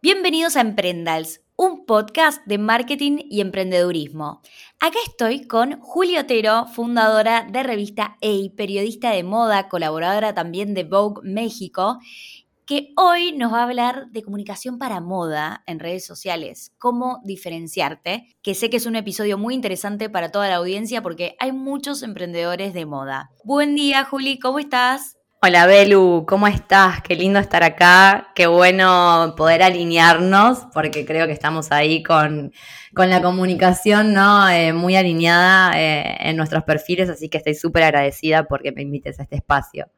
Bienvenidos a Emprendals, un podcast de marketing y emprendedurismo. Acá estoy con Julia Otero, fundadora de revista EI, periodista de moda, colaboradora también de Vogue México, que hoy nos va a hablar de comunicación para moda en redes sociales, cómo diferenciarte, que sé que es un episodio muy interesante para toda la audiencia porque hay muchos emprendedores de moda. Buen día, Juli, ¿cómo estás? Hola Belu, ¿cómo estás? Qué lindo estar acá, qué bueno poder alinearnos, porque creo que estamos ahí con, la comunicación ¿no? Eh, muy alineada eh, en nuestros perfiles, así que estoy súper agradecida porque me invites a este espacio.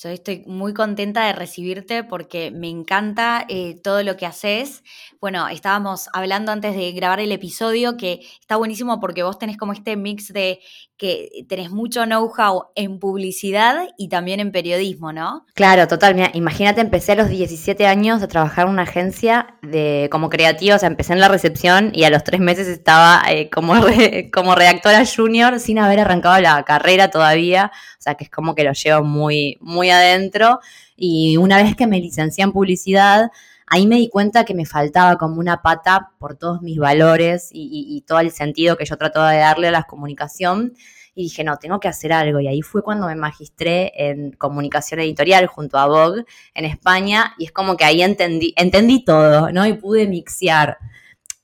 Yo estoy muy contenta de recibirte porque me encanta eh, todo lo que haces. Bueno, estábamos hablando antes de grabar el episodio que está buenísimo porque vos tenés como este mix de que tenés mucho know-how en publicidad y también en periodismo, ¿no? Claro, total. Mira, imagínate, empecé a los 17 años a trabajar en una agencia de, como creativa, o sea, empecé en la recepción y a los tres meses estaba eh, como, como redactora junior sin haber arrancado la carrera todavía, o sea, que es como que lo llevo muy, muy adentro. Y una vez que me licencié en publicidad, ahí me di cuenta que me faltaba como una pata por todos mis valores y, todo el sentido que yo trato de darle a la comunicación. Y dije, no, tengo que hacer algo. Y ahí fue cuando me magistré en comunicación editorial junto a Vogue en España. Y es como que ahí entendí, entendí todo, ¿no? Y pude mixear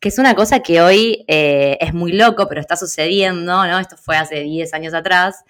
que es una cosa que hoy eh, es muy loco, pero está sucediendo, ¿no? Esto fue hace 10 años atrás,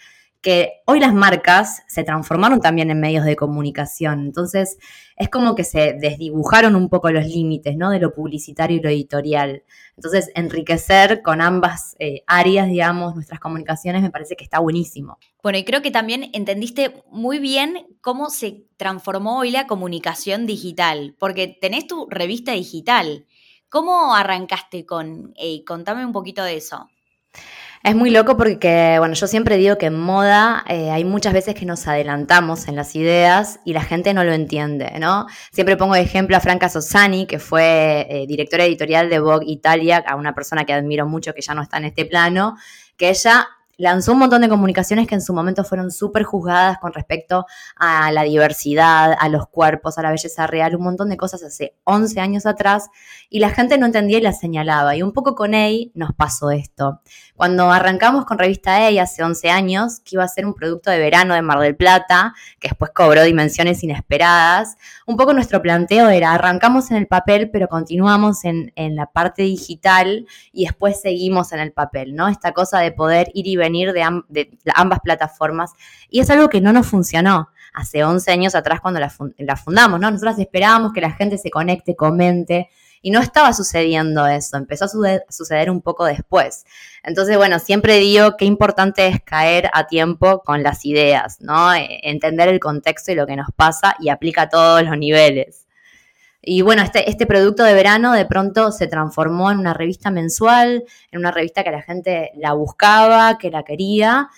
que hoy las marcas se transformaron también en medios de comunicación. Entonces, es como que se desdibujaron un poco los límites, ¿no? De lo publicitario y lo editorial. Entonces, enriquecer con ambas eh, áreas, digamos, nuestras comunicaciones me parece que está buenísimo. Bueno, y creo que también entendiste muy bien cómo se transformó hoy la comunicación digital, porque tenés tu revista digital. ¿Cómo arrancaste con, eh, contame un poquito de eso? Es muy loco porque, bueno, yo siempre digo que en moda eh, hay muchas veces que nos adelantamos en las ideas y la gente no lo entiende, ¿no? Siempre pongo de ejemplo a Franca Sossani, que fue eh, directora editorial de Vogue Italia, a una persona que admiro mucho que ya no está en este plano, que ella lanzó un montón de comunicaciones que en su momento fueron súper juzgadas con respecto a la diversidad, a los cuerpos, a la belleza real, un montón de cosas hace 11 años atrás y la gente no entendía y la señalaba. Y un poco con EI nos pasó esto. Cuando arrancamos con Revista EI hace 11 años, que iba a ser un producto de verano de Mar del Plata, que después cobró dimensiones inesperadas, un poco nuestro planteo era arrancamos en el papel, pero continuamos en, en la parte digital y después seguimos en el papel, ¿no? Esta cosa de poder ir y venir de, ambas plataformas. Y es algo que no nos funcionó hace 11 años atrás cuando la, fundamos, ¿no? Nosotros esperábamos que la gente se conecte, comente, y no estaba sucediendo eso, empezó a suceder, un poco después. Entonces, bueno, siempre digo qué importante es caer a tiempo con las ideas, ¿no? E, entender el contexto y lo que nos pasa y aplica a todos los niveles. Y bueno, este, este producto de verano de pronto se transformó en una revista mensual, en una revista que la gente la buscaba, que la quería.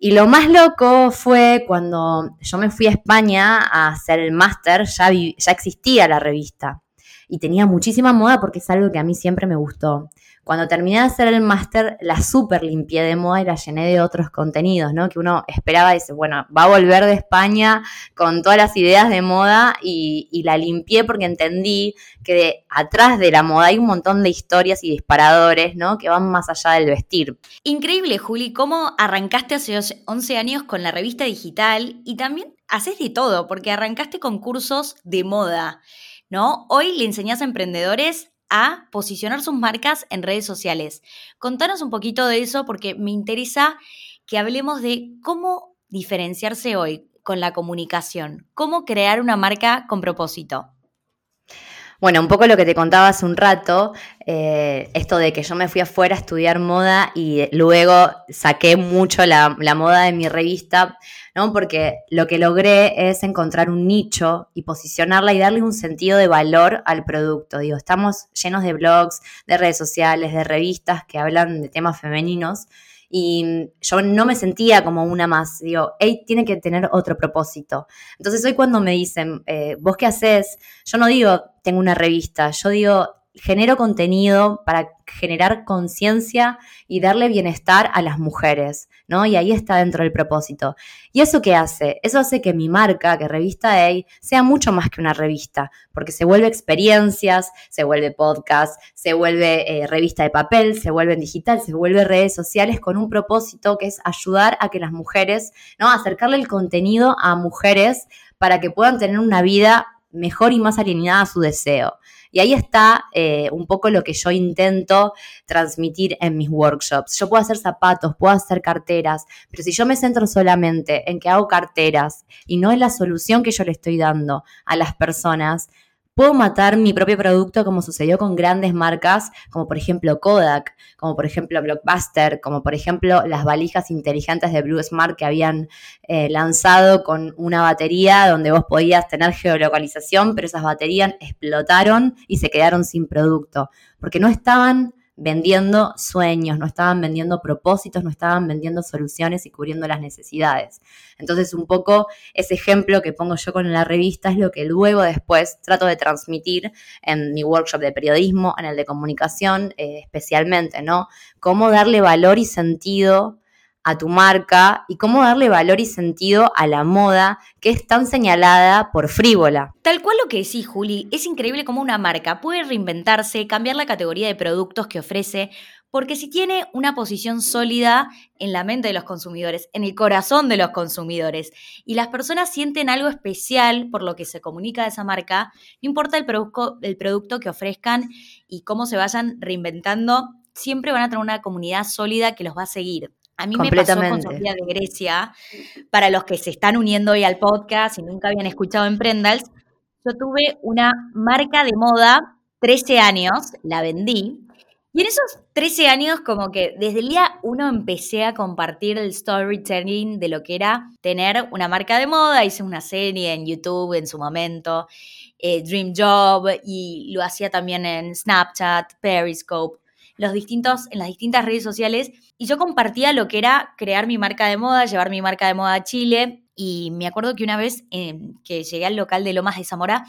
Y lo más loco fue cuando yo me fui a España a hacer el máster, ya, ya existía la revista. Y tenía muchísima moda porque es algo que a mí siempre me gustó. Cuando terminé de hacer el máster, la super limpié de moda y la llené de otros contenidos, ¿no? Que uno esperaba dice, bueno, va a volver de España con todas las ideas de moda y, la limpié porque entendí que atrás de la moda hay un montón de historias y disparadores, ¿no? Que van más allá del vestir. Increíble, Juli, cómo arrancaste hace 11 años con la revista digital y también haces de todo, porque arrancaste con cursos de moda. ¿No? Hoy le enseñas a emprendedores a posicionar sus marcas en redes sociales. Contanos un poquito de eso porque me interesa que hablemos de cómo diferenciarse hoy con la comunicación, cómo crear una marca con propósito. Bueno, un poco lo que te contaba hace un rato, eh, esto de que yo me fui afuera a estudiar moda y luego saqué mucho la, moda de mi revista, ¿no? Porque lo que logré es encontrar un nicho y posicionarla y darle un sentido de valor al producto. Digo, estamos llenos de blogs, de redes sociales, de revistas que hablan de temas femeninos y yo no me sentía como una más. Digo, hey, tiene que tener otro propósito. Entonces hoy cuando me dicen, eh, ¿vos qué haces? Yo no digo, tengo una revista, yo digo, genero contenido para generar conciencia y darle bienestar a las mujeres, ¿no? Y ahí está dentro del propósito. ¿Y eso qué hace? Eso hace que mi marca, que Revista A, sea mucho más que una revista, porque se vuelve experiencias, se vuelve podcast, se vuelve eh, revista de papel, se vuelve en digital, se vuelve redes sociales con un propósito que es ayudar a que las mujeres, ¿no? Acercarle el contenido a mujeres para que puedan tener una vida mejor y más alineada a su deseo. Y ahí está eh, un poco lo que yo intento transmitir en mis workshops. Yo puedo hacer zapatos, puedo hacer carteras, pero si yo me centro solamente en que hago carteras y no en la solución que yo le estoy dando a las personas, Puedo matar mi propio producto como sucedió con grandes marcas como por ejemplo Kodak, como por ejemplo Blockbuster, como por ejemplo las valijas inteligentes de Blue Smart que habían eh, lanzado con una batería donde vos podías tener geolocalización, pero esas baterías explotaron y se quedaron sin producto, porque no estaban vendiendo sueños, no estaban vendiendo propósitos, no estaban vendiendo soluciones y cubriendo las necesidades. Entonces, un poco ese ejemplo que pongo yo con la revista es lo que luego después trato de transmitir en mi workshop de periodismo, en el de comunicación eh, especialmente, ¿no? Cómo darle valor y sentido a tu marca y cómo darle valor y sentido a la moda que es tan señalada por frívola. Tal cual lo que decís, Juli, es increíble cómo una marca puede reinventarse, cambiar la categoría de productos que ofrece, porque si tiene una posición sólida en la mente de los consumidores, en el corazón de los consumidores, y las personas sienten algo especial por lo que se comunica de esa marca, no importa el, el producto que ofrezcan y cómo se vayan reinventando, siempre van a tener una comunidad sólida que los va a seguir. A mí me pasó con Sofía de Grecia, para los que se están uniendo hoy al podcast y nunca habían escuchado Emprendals, yo tuve una marca de moda, 13 años, la vendí, y en esos 13 años como que desde el día uno empecé a compartir el storytelling de lo que era tener una marca de moda, hice una serie en YouTube en su momento, eh, Dream Job, y lo hacía también en Snapchat, Periscope, los distintos, en las distintas redes sociales y yo compartía lo que era crear mi marca de moda, llevar mi marca de moda a Chile y me acuerdo que una vez em, que llegué al local de Lomas de Zamora,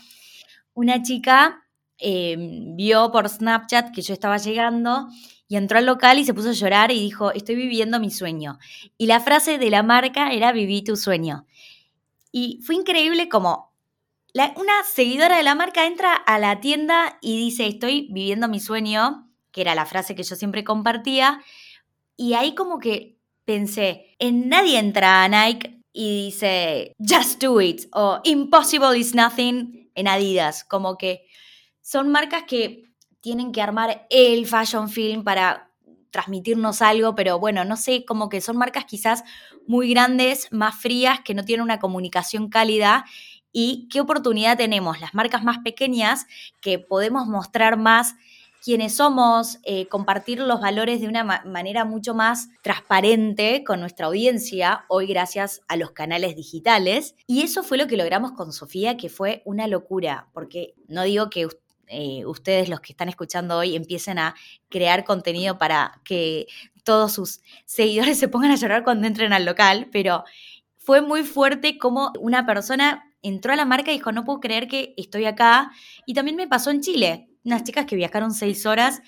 una chica em, vio por Snapchat que yo estaba llegando y entró al local y se puso a llorar y dijo, estoy viviendo mi sueño. Y la frase de la marca era, viví tu sueño. Y fue increíble como una seguidora de la marca entra a la tienda y dice, estoy viviendo mi sueño que era la frase que yo siempre compartía, y ahí como que pensé, en nadie entra a Nike y dice, just do it, o impossible is nothing en Adidas, como que son marcas que tienen que armar el fashion film para transmitirnos algo, pero bueno, no sé, como que son marcas quizás muy grandes, más frías, que no tienen una comunicación cálida. ¿Y qué oportunidad tenemos? Las marcas más pequeñas que podemos mostrar más quienes somos, eh, compartir los valores de una manera mucho más transparente con nuestra audiencia, hoy gracias a los canales digitales. Y eso fue lo que logramos con Sofía, que fue una locura, porque no digo que eh, ustedes los que están escuchando hoy empiecen a crear contenido para que todos sus seguidores se pongan a llorar cuando entren al local, pero fue muy fuerte como una persona entró a la marca y dijo, no puedo creer que estoy acá. Y también me pasó en Chile unas chicas que viajaron seis horas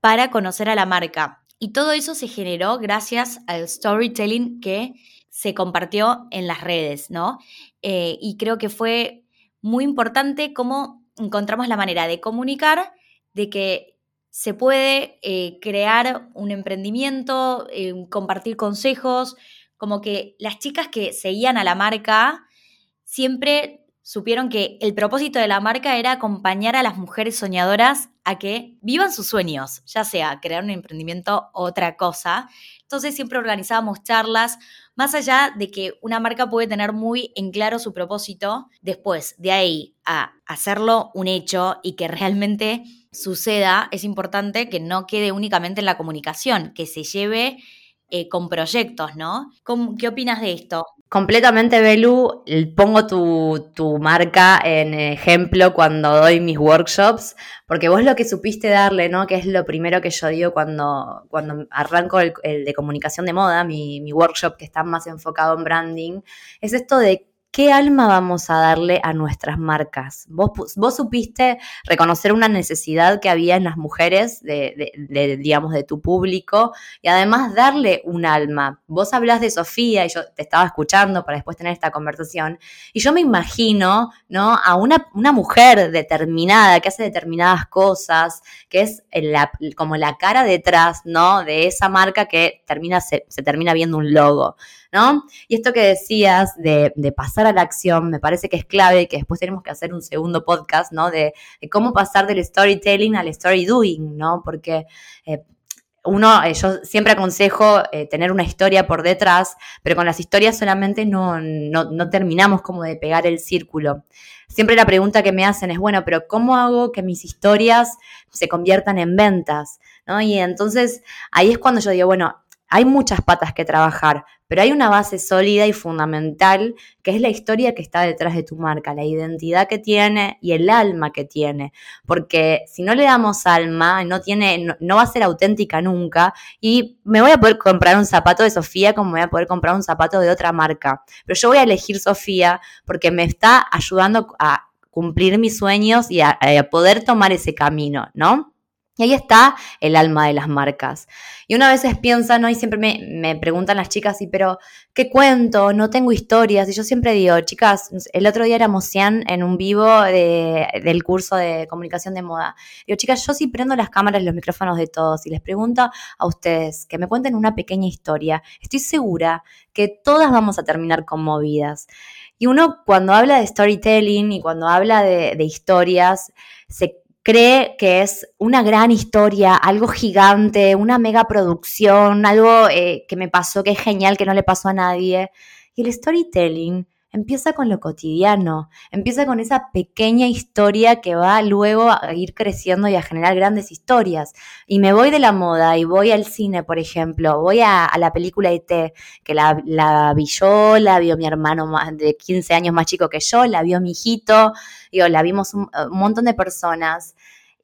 para conocer a la marca. Y todo eso se generó gracias al storytelling que se compartió en las redes, ¿no? Eh, y creo que fue muy importante cómo encontramos la manera de comunicar, de que se puede eh, crear un emprendimiento, eh, compartir consejos, como que las chicas que seguían a la marca siempre supieron que el propósito de la marca era acompañar a las mujeres soñadoras a que vivan sus sueños, ya sea crear un emprendimiento o otra cosa. Entonces siempre organizábamos charlas, más allá de que una marca puede tener muy en claro su propósito, después de ahí a hacerlo un hecho y que realmente suceda, es importante que no quede únicamente en la comunicación, que se lleve eh, con proyectos, ¿no? ¿Qué opinas de esto? Completamente, Belu. Pongo tu, marca en ejemplo cuando doy mis workshops, porque vos lo que supiste darle, ¿no? Que es lo primero que yo digo cuando, cuando arranco el, de comunicación de moda, mi, mi workshop que está más enfocado en branding, es esto de ¿qué alma vamos a darle a nuestras marcas? Vos, vos supiste reconocer una necesidad que había en las mujeres, de, digamos, de tu público, y además darle un alma. Vos hablás de Sofía, y yo te estaba escuchando para después tener esta conversación, y yo me imagino, ¿no? A una, mujer determinada, que hace determinadas cosas, que es como la cara detrás, ¿no? De esa marca que termina, se termina viendo un logo. ¿No? Y esto que decías de, pasar a la acción me parece que es clave y que después tenemos que hacer un segundo podcast, ¿no? De, cómo pasar del storytelling al story doing, ¿no? Porque eh, uno, eh, yo siempre aconsejo eh, tener una historia por detrás, pero con las historias solamente no, no, terminamos como de pegar el círculo. Siempre la pregunta que me hacen es, bueno, pero ¿cómo hago que mis historias se conviertan en ventas? ¿No? Y entonces ahí es cuando yo digo, bueno, hay muchas patas que trabajar, pero hay una base sólida y fundamental que es la historia que está detrás de tu marca, la identidad que tiene y el alma que tiene. Porque si no le damos alma, no, tiene, no, va a ser auténtica nunca y me voy a poder comprar un zapato de Sofía como me voy a poder comprar un zapato de otra marca. Pero yo voy a elegir Sofía porque me está ayudando a cumplir mis sueños y a poder tomar ese camino, ¿no? Y ahí está el alma de las marcas. Y una vez piensa, ¿no? Y siempre me, preguntan las chicas, ¿y pero qué cuento? No tengo historias. Y yo siempre digo, chicas, el otro día éramos 100 en un vivo del curso de comunicación de moda. Digo, chicas, yo sí prendo las cámaras y los micrófonos de todos y les pregunto a ustedes que me cuenten una pequeña historia. Estoy segura que todas vamos a terminar conmovidas. Y uno cuando habla de storytelling y cuando habla de, de historias, se cree que es una gran historia, algo gigante, una mega producción, algo eh, que me pasó que es genial, que no le pasó a nadie. Y el storytelling empieza con lo cotidiano, empieza con esa pequeña historia que va luego a ir creciendo y a generar grandes historias. Y me voy de la moda y voy al cine, por ejemplo, voy a, la película IT, que la, la, vi yo, la vio mi hermano de 15 años más chico que yo, la vio mi hijito, digo, la vimos un montón de personas.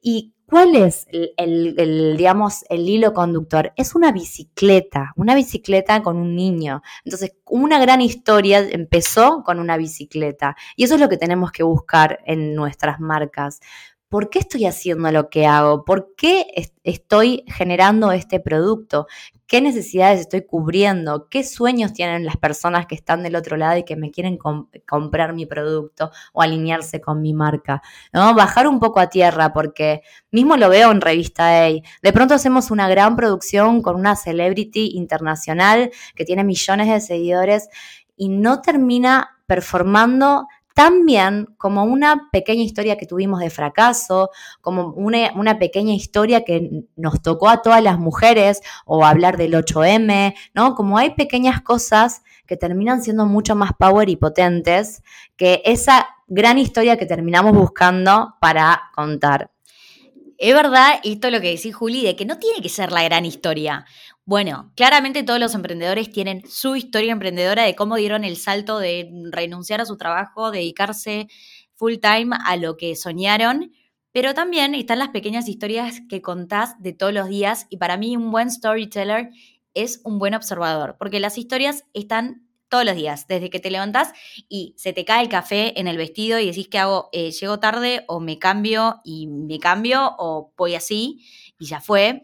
¿Y cuál es el, digamos, el hilo conductor? Es una bicicleta, una bicicleta con un niño. Entonces, una gran historia empezó con una bicicleta. Y eso es lo que tenemos que buscar en nuestras marcas. ¿Por qué estoy haciendo lo que hago? ¿Por qué estoy generando este producto? ¿Qué necesidades estoy cubriendo? ¿Qué sueños tienen las personas que están del otro lado y que me quieren comprar mi producto o alinearse con mi marca? ¿No? Bajar un poco a tierra porque mismo lo veo en Revista A. De pronto hacemos una gran producción con una celebrity internacional que tiene millones de seguidores y no termina performando también como una pequeña historia que tuvimos de fracaso, como una, pequeña historia que nos tocó a todas las mujeres o hablar del 8M, ¿no? Como hay pequeñas cosas que terminan siendo mucho más power y potentes que esa gran historia que terminamos buscando para contar. Es verdad esto lo que decís, Juli, de que no tiene que ser la gran historia. Bueno, claramente todos los emprendedores tienen su historia emprendedora de cómo dieron el salto de renunciar a su trabajo, dedicarse full time a lo que soñaron, pero también están las pequeñas historias que contás de todos los días y para mí un buen storyteller es un buen observador, porque las historias están todos los días, desde que te levantás y se te cae el café en el vestido y decís que hago, eh, llego tarde o me cambio y me cambio o voy así y ya fue,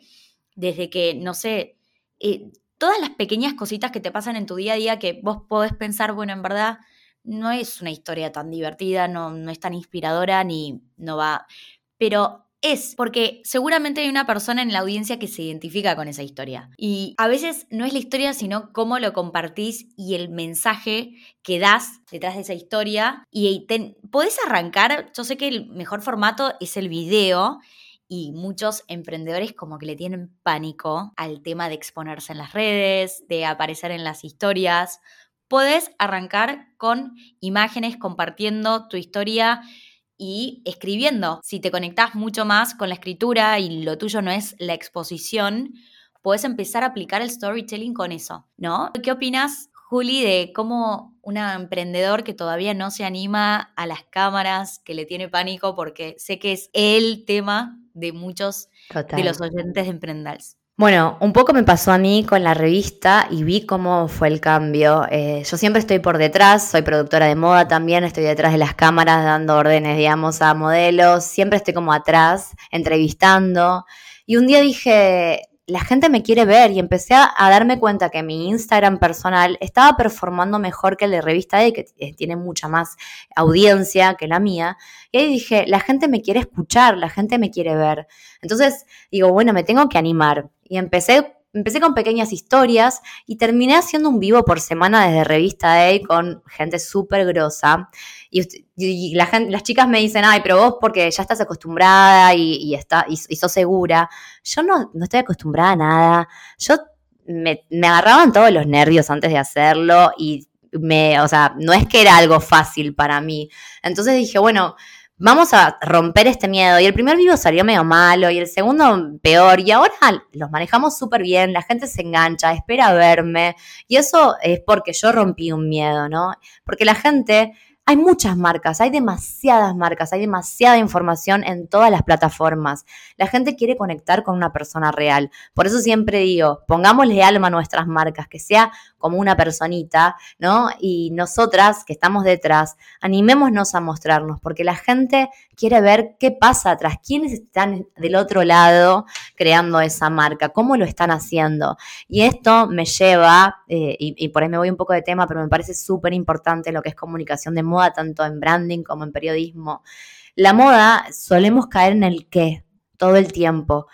desde que, no sé, eh, todas las pequeñas cositas que te pasan en tu día a día que vos podés pensar, bueno, en verdad no es una historia tan divertida, no, no es tan inspiradora ni no va, pero es porque seguramente hay una persona en la audiencia que se identifica con esa historia. Y a veces no es la historia, sino cómo lo compartís y el mensaje que das detrás de esa historia. Y podés arrancar, yo sé que el mejor formato es el video y muchos emprendedores como que le tienen pánico al tema de exponerse en las redes, de aparecer en las historias. Podés arrancar con imágenes compartiendo tu historia y escribiendo. Si te conectás mucho más con la escritura y lo tuyo no es la exposición, puedes empezar a aplicar el storytelling con eso, ¿no? ¿Qué opinas, Juli, de cómo un emprendedor que todavía no se anima a las cámaras, que le tiene pánico porque sé que es el tema de muchos de los oyentes de Emprendals. Bueno, un poco me pasó a mí con la revista y vi cómo fue el cambio. Eh, yo siempre estoy por detrás, soy productora de moda también, estoy detrás de las cámaras dando órdenes, digamos, a modelos, siempre estoy como atrás, entrevistando. Y un día dije, la gente me quiere ver y empecé a, darme cuenta que mi Instagram personal estaba performando mejor que el de Revista E, que tiene mucha más audiencia que la mía. Y ahí dije, la gente me quiere escuchar, la gente me quiere ver. Entonces digo, bueno, me tengo que animar. Y empecé empecé con pequeñas historias y terminé haciendo un vivo por semana desde Revista A con gente súper grosa. Y, la gente, las chicas me dicen, ay, pero vos porque ya estás acostumbrada y, está, y, sos segura. Yo no, no estoy acostumbrada a nada. Yo me, me agarraban todos los nervios antes de hacerlo y me, o sea, no es que era algo fácil para mí. Entonces dije, bueno, vamos a romper este miedo. Y el primer vivo salió medio malo y el segundo peor. Y ahora los manejamos súper bien, la gente se engancha, espera verme. Y eso es porque yo rompí un miedo, ¿no? Porque la gente hay muchas marcas, hay demasiadas marcas, hay demasiada información en todas las plataformas. La gente quiere conectar con una persona real. Por eso siempre digo, pongámosle alma a nuestras marcas, que sea como una personita, ¿no? Y nosotras que estamos detrás, animémonos a mostrarnos, porque la gente quiere ver qué pasa atrás, quiénes están del otro lado creando esa marca, cómo lo están haciendo. Y esto me lleva, eh, y, por ahí me voy un poco de tema, pero me parece súper importante lo que es comunicación de moda tanto en branding como en periodismo. La moda solemos caer en el qué todo el tiempo.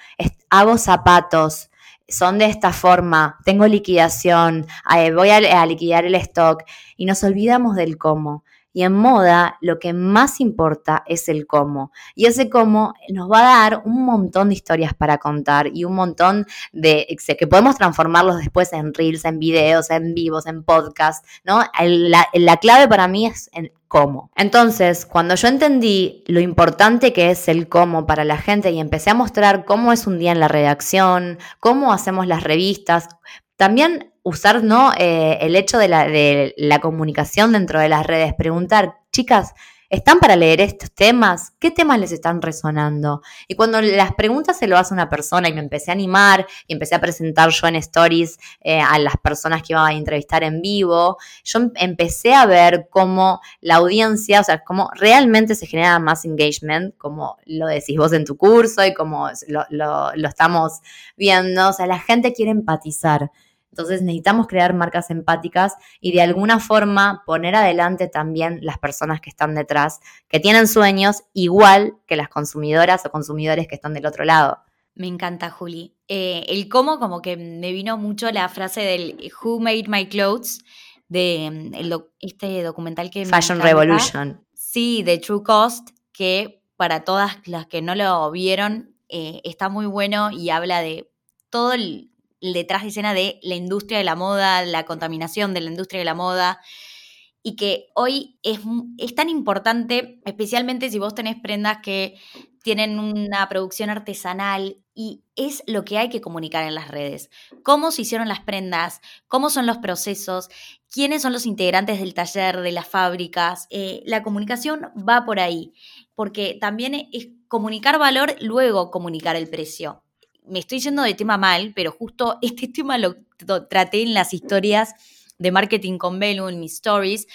hago zapatos, son de esta forma, tengo liquidación, eh, voy a liquidar el stock y nos olvidamos del cómo. Y en moda lo que más importa es el cómo. Y ese cómo nos va a dar un montón de historias para contar y un montón de que podemos transformarlos después en reels, en videos, en vivos, en podcast, ¿no? La, la clave para mí es en cómo. Entonces, cuando yo entendí lo importante que es el cómo para la gente y empecé a mostrar cómo es un día en la redacción, cómo hacemos las revistas, también usar ¿no? Eh, el hecho de la, de la comunicación dentro de las redes, preguntar, chicas, ¿Están para leer estos temas? ¿Qué temas les están resonando? Y cuando las preguntas se lo hace una persona y me empecé a animar y empecé a presentar yo en stories eh, a las personas que iba a entrevistar en vivo, yo em, empecé a ver cómo la audiencia, o sea, cómo realmente se genera más engagement, como lo decís vos en tu curso y como lo, lo estamos viendo, o sea, la gente quiere empatizar. Entonces necesitamos crear marcas empáticas y de alguna forma poner adelante también las personas que están detrás, que tienen sueños igual que las consumidoras o consumidores que están del otro lado. Me encanta, Juli. Eh, el cómo, como que me vino mucho la frase del Who Made My Clothes, de mm, este documental que... Fashion Revolution. Sí, de True Cost, que para todas las que no lo vieron, eh, está muy bueno y habla de todo el, detrás de escena de la industria de la moda, la contaminación de la industria de la moda, y que hoy es, es tan importante, especialmente si vos tenés prendas que tienen una producción artesanal y es lo que hay que comunicar en las redes. Cómo se hicieron las prendas, cómo son los procesos, quiénes son los integrantes del taller, de las fábricas. Eh, la comunicación va por ahí, porque también es comunicar valor, luego comunicar el precio me estoy yendo de tema mal, pero justo este tema lo, traté en las historias de marketing con Belu, en mis stories,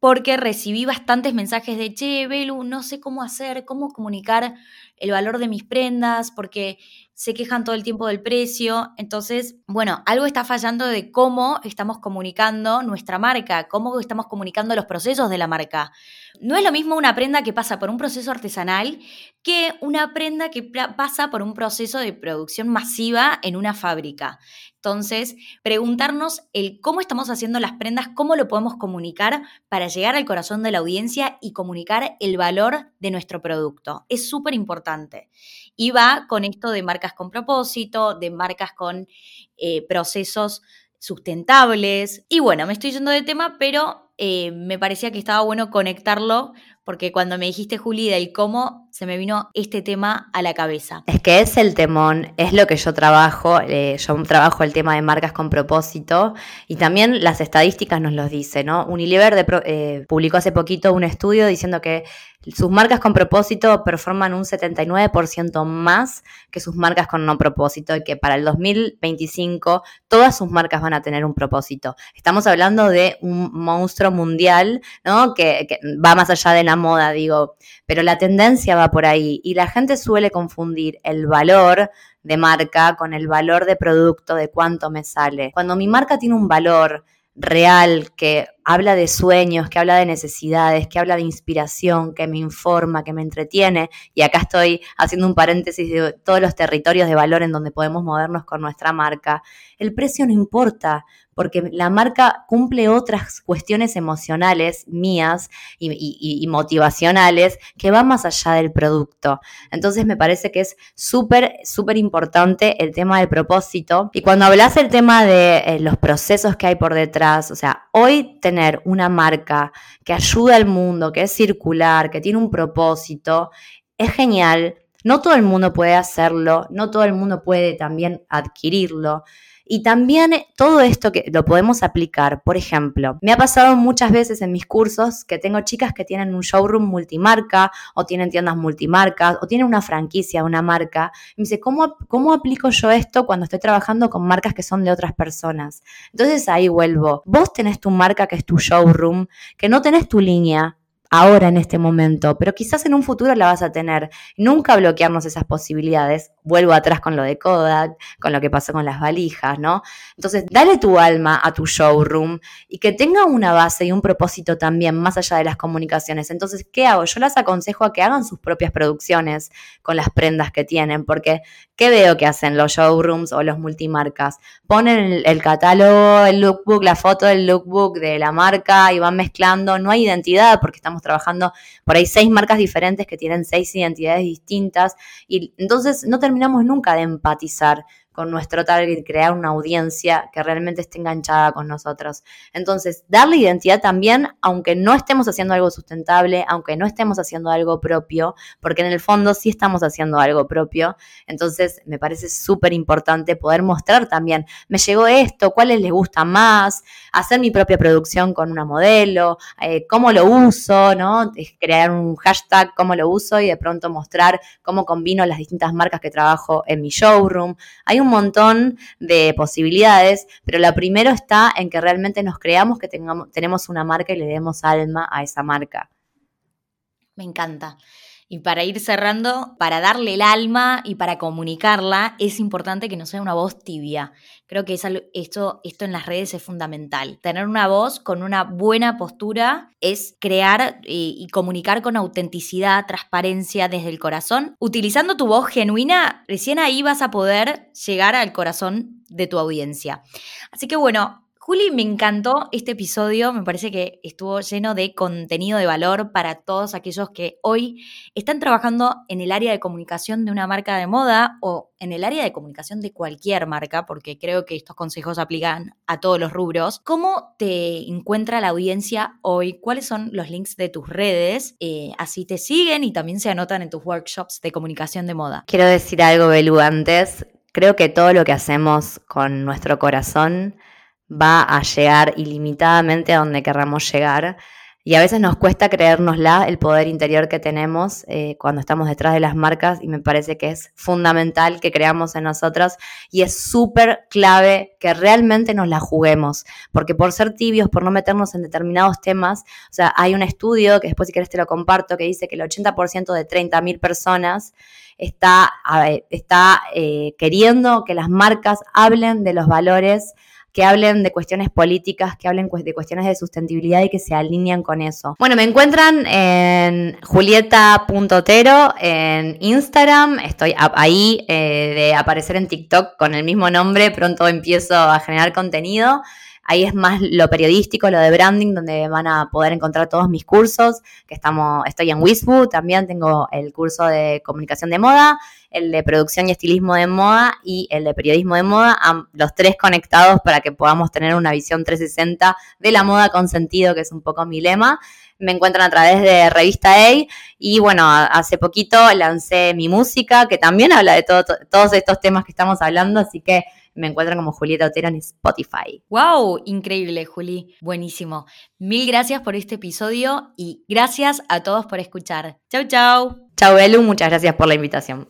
porque recibí bastantes mensajes de, che, Belu, no sé cómo hacer, cómo comunicar el valor de mis prendas, porque se quejan todo el tiempo del precio. Entonces, bueno, algo está fallando de cómo estamos comunicando nuestra marca, cómo estamos comunicando los procesos de la marca. No es lo mismo una prenda que pasa por un proceso artesanal que una prenda que pasa por un proceso de producción masiva en una fábrica. Entonces, preguntarnos el cómo estamos haciendo las prendas, cómo lo podemos comunicar para llegar al corazón de la audiencia y comunicar el valor de nuestro producto. Es súper importante. Y va con esto de marcas con propósito, de marcas con eh, procesos sustentables. Y bueno, me estoy yendo de tema, pero eh, me parecía que estaba bueno conectarlo, porque cuando me dijiste, Juli, del cómo, se me vino este tema a la cabeza. Es que es el temón, es lo que yo trabajo, eh, yo trabajo el tema de marcas con propósito y también las estadísticas nos lo dicen, ¿no? Unilever eh, publicó hace poquito un estudio diciendo que sus marcas con propósito performan un 79% más que sus marcas con no propósito y que para el 2025 todas sus marcas van a tener un propósito. Estamos hablando de un monstruo mundial, ¿no? Que, que va más allá de la moda, digo, pero la tendencia va por ahí y la gente suele confundir el valor de marca con el valor de producto, de cuánto me sale. Cuando mi marca tiene un valor real, que habla de sueños, que habla de necesidades, que habla de inspiración, que me informa, que me entretiene. Y acá estoy haciendo un paréntesis de todos los territorios de valor en donde podemos movernos con nuestra marca. El precio no importa, porque la marca cumple otras cuestiones emocionales mías y, motivacionales que van más allá del producto. Entonces me parece que es súper, súper importante el tema del propósito. Y cuando hablas del tema de eh, los procesos que hay por detrás, o sea, hoy tener una marca que ayuda al mundo, que es circular, que tiene un propósito, es genial. No todo el mundo puede hacerlo, no todo el mundo puede también adquirirlo. Y también todo esto que lo podemos aplicar, por ejemplo, me ha pasado muchas veces en mis cursos que tengo chicas que tienen un showroom multimarca o tienen tiendas multimarcas o tienen una franquicia, una marca. Me dice, ¿cómo, ¿cómo aplico yo esto cuando estoy trabajando con marcas que son de otras personas? Entonces ahí vuelvo. Vos tenés tu marca que es tu showroom, que no tenés tu línea, ahora en este momento, pero quizás en un futuro la vas a tener. Nunca bloquearnos esas posibilidades. Vuelvo atrás con lo de Kodak, con lo que pasó con las valijas, ¿no? Entonces, dale tu alma a tu showroom y que tenga una base y un propósito también, más allá de las comunicaciones. Entonces, ¿qué hago? Yo las aconsejo a que hagan sus propias producciones con las prendas que tienen, porque ¿qué veo que hacen los showrooms o los multimarcas? Ponen el, el catálogo, el lookbook, la foto del lookbook de la marca y van mezclando. No hay identidad porque estamos trabajando por ahí seis marcas diferentes que tienen seis identidades distintas y entonces no terminamos nunca de empatizar con nuestro target, crear una audiencia que realmente esté enganchada con nosotros. Entonces, darle identidad también, aunque no estemos haciendo algo sustentable, aunque no estemos haciendo algo propio, porque en el fondo sí estamos haciendo algo propio. Entonces, me parece súper importante poder mostrar también, me llegó esto, cuáles les gusta más, hacer mi propia producción con una modelo, eh, cómo lo uso, ¿no? Crear un hashtag, cómo lo uso y de pronto mostrar cómo combino las distintas marcas que trabajo en mi showroom. Hay un montón de posibilidades, pero la primero está en que realmente nos creamos que tengamos, tenemos una marca y le demos alma a esa marca. Me encanta. Y para ir cerrando, para darle el alma y para comunicarla, es importante que no sea una voz tibia. Creo que esto, esto en las redes es fundamental. Tener una voz con una buena postura es crear y, y comunicar con autenticidad, transparencia desde el corazón. Utilizando tu voz genuina, recién ahí vas a poder llegar al corazón de tu audiencia. Así que bueno, Juli, me encantó este episodio, me parece que estuvo lleno de contenido de valor para todos aquellos que hoy están trabajando en el área de comunicación de una marca de moda o en el área de comunicación de cualquier marca, porque creo que estos consejos aplican a todos los rubros. ¿Cómo te encuentra la audiencia hoy? ¿Cuáles son los links de tus redes? Eh, así te siguen y también se anotan en tus workshops de comunicación de moda. Quiero decir algo, Belu, antes. Creo que todo lo que hacemos con nuestro corazón va a llegar ilimitadamente a donde querramos llegar. Y a veces nos cuesta creérnosla el poder interior que tenemos eh, cuando estamos detrás de las marcas y me parece que es fundamental que creamos en nosotros y es súper clave que realmente nos la juguemos, porque por ser tibios, por no meternos en determinados temas, o sea, hay un estudio que después si querés te lo comparto que dice que el 80% de 30.000 personas está, está eh, queriendo que las marcas hablen de los valores que hablen de cuestiones políticas, que hablen de cuestiones de sustentabilidad y que se alinean con eso. Bueno, me encuentran en julieta.tero en Instagram, estoy ahí eh, de aparecer en TikTok con el mismo nombre, pronto empiezo a generar contenido. Ahí es más lo periodístico, lo de branding, donde van a poder encontrar todos mis cursos, que estamos, estoy en Wisbu, también tengo el curso de comunicación de moda, el de producción y estilismo de moda y el de periodismo de moda, los tres conectados para que podamos tener una visión 360 de la moda con sentido, que es un poco mi lema. Me encuentran a través de Revista A y bueno, hace poquito lancé mi música, que también habla de todos estos temas que estamos hablando, así que me encuentran como Julieta Otero en Spotify. ¡Wow! Increíble, Juli. Buenísimo. Mil gracias por este episodio y gracias a todos por escuchar. Chau, chau. Chau, Belu. Muchas gracias por la invitación.